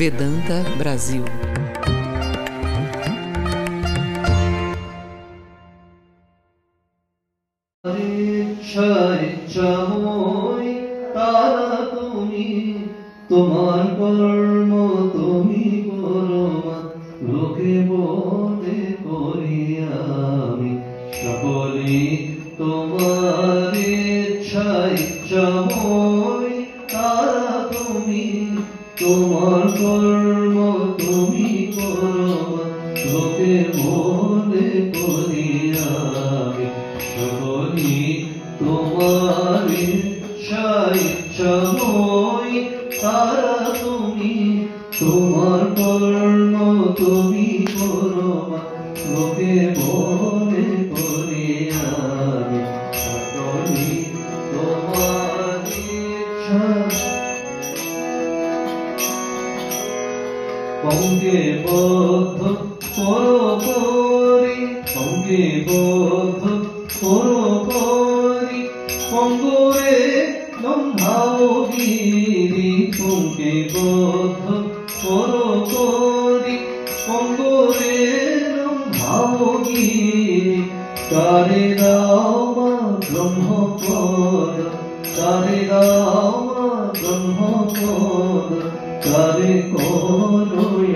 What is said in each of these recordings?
Vedanta, Brasil. তোমার কর্ম তুমি করো লোকে বলে করি আমি সকলে তোমার ইচ্ছাই ইচ্ছাময় তারা তুমি তোমার কর্ম তুমি করো, লোকে বলে করি আমি সকলে তোমার ইচ্ছাই ইচ্ছাময় তারা তুমি তোমার কর্ম তুমি করো, লোকে বলে অঙ্গে বদ্ধ করো করি অঙ্গে বদ্ধ করো করি অঙ্গরে লম্ভাও গিরি অঙ্গে বদ্ধ করো করি অঙ্গরে লম্ভাও গিরি কারে দাও মা ব্রহ্মপদ কারে দাও মা ব্রহ্মপদ কারে করোয়গামি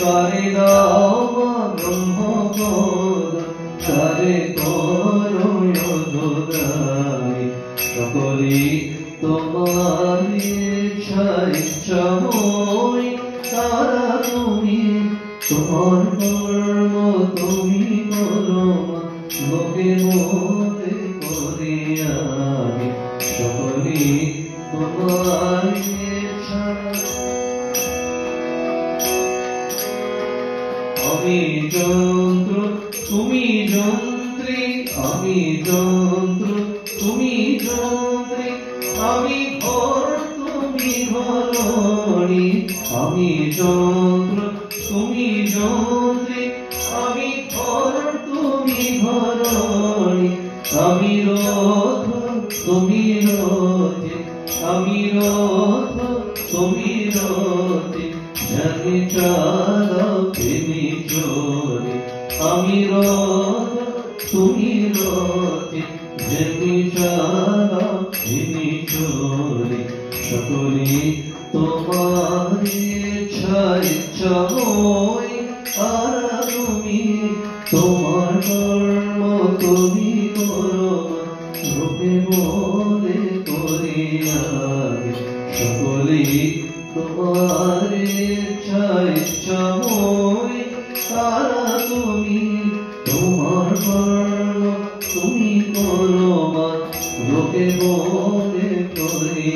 কারে দাও মা ব্রহ্মপদ কারে করোয়গামি সকলে তোমার ইচ্ছা ইচ্ছাময় তারা তুমি। তোমার কর্ম তুমি করো লোকে মনে করে আমি। সকলে ইচ্ছা আমি যন্ত্র আমি যন্ত্র তুমি যন্ত্রী আমি ঘর তুমি ঘরণী আমি যন্ত্র তুমি যন্ত্রী আমি ঘর রথ তুমি রথে আমি রথ তুমি রথে জানি চালা প্রেমী চোরে আমি রথ তুমি রথে তোমার তোমার কর্ম সকলে তোমার ইচ্ছা তারা তুমি তোমার কর্ম লোকে বলে করি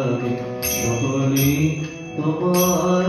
আমি সকলে তোমার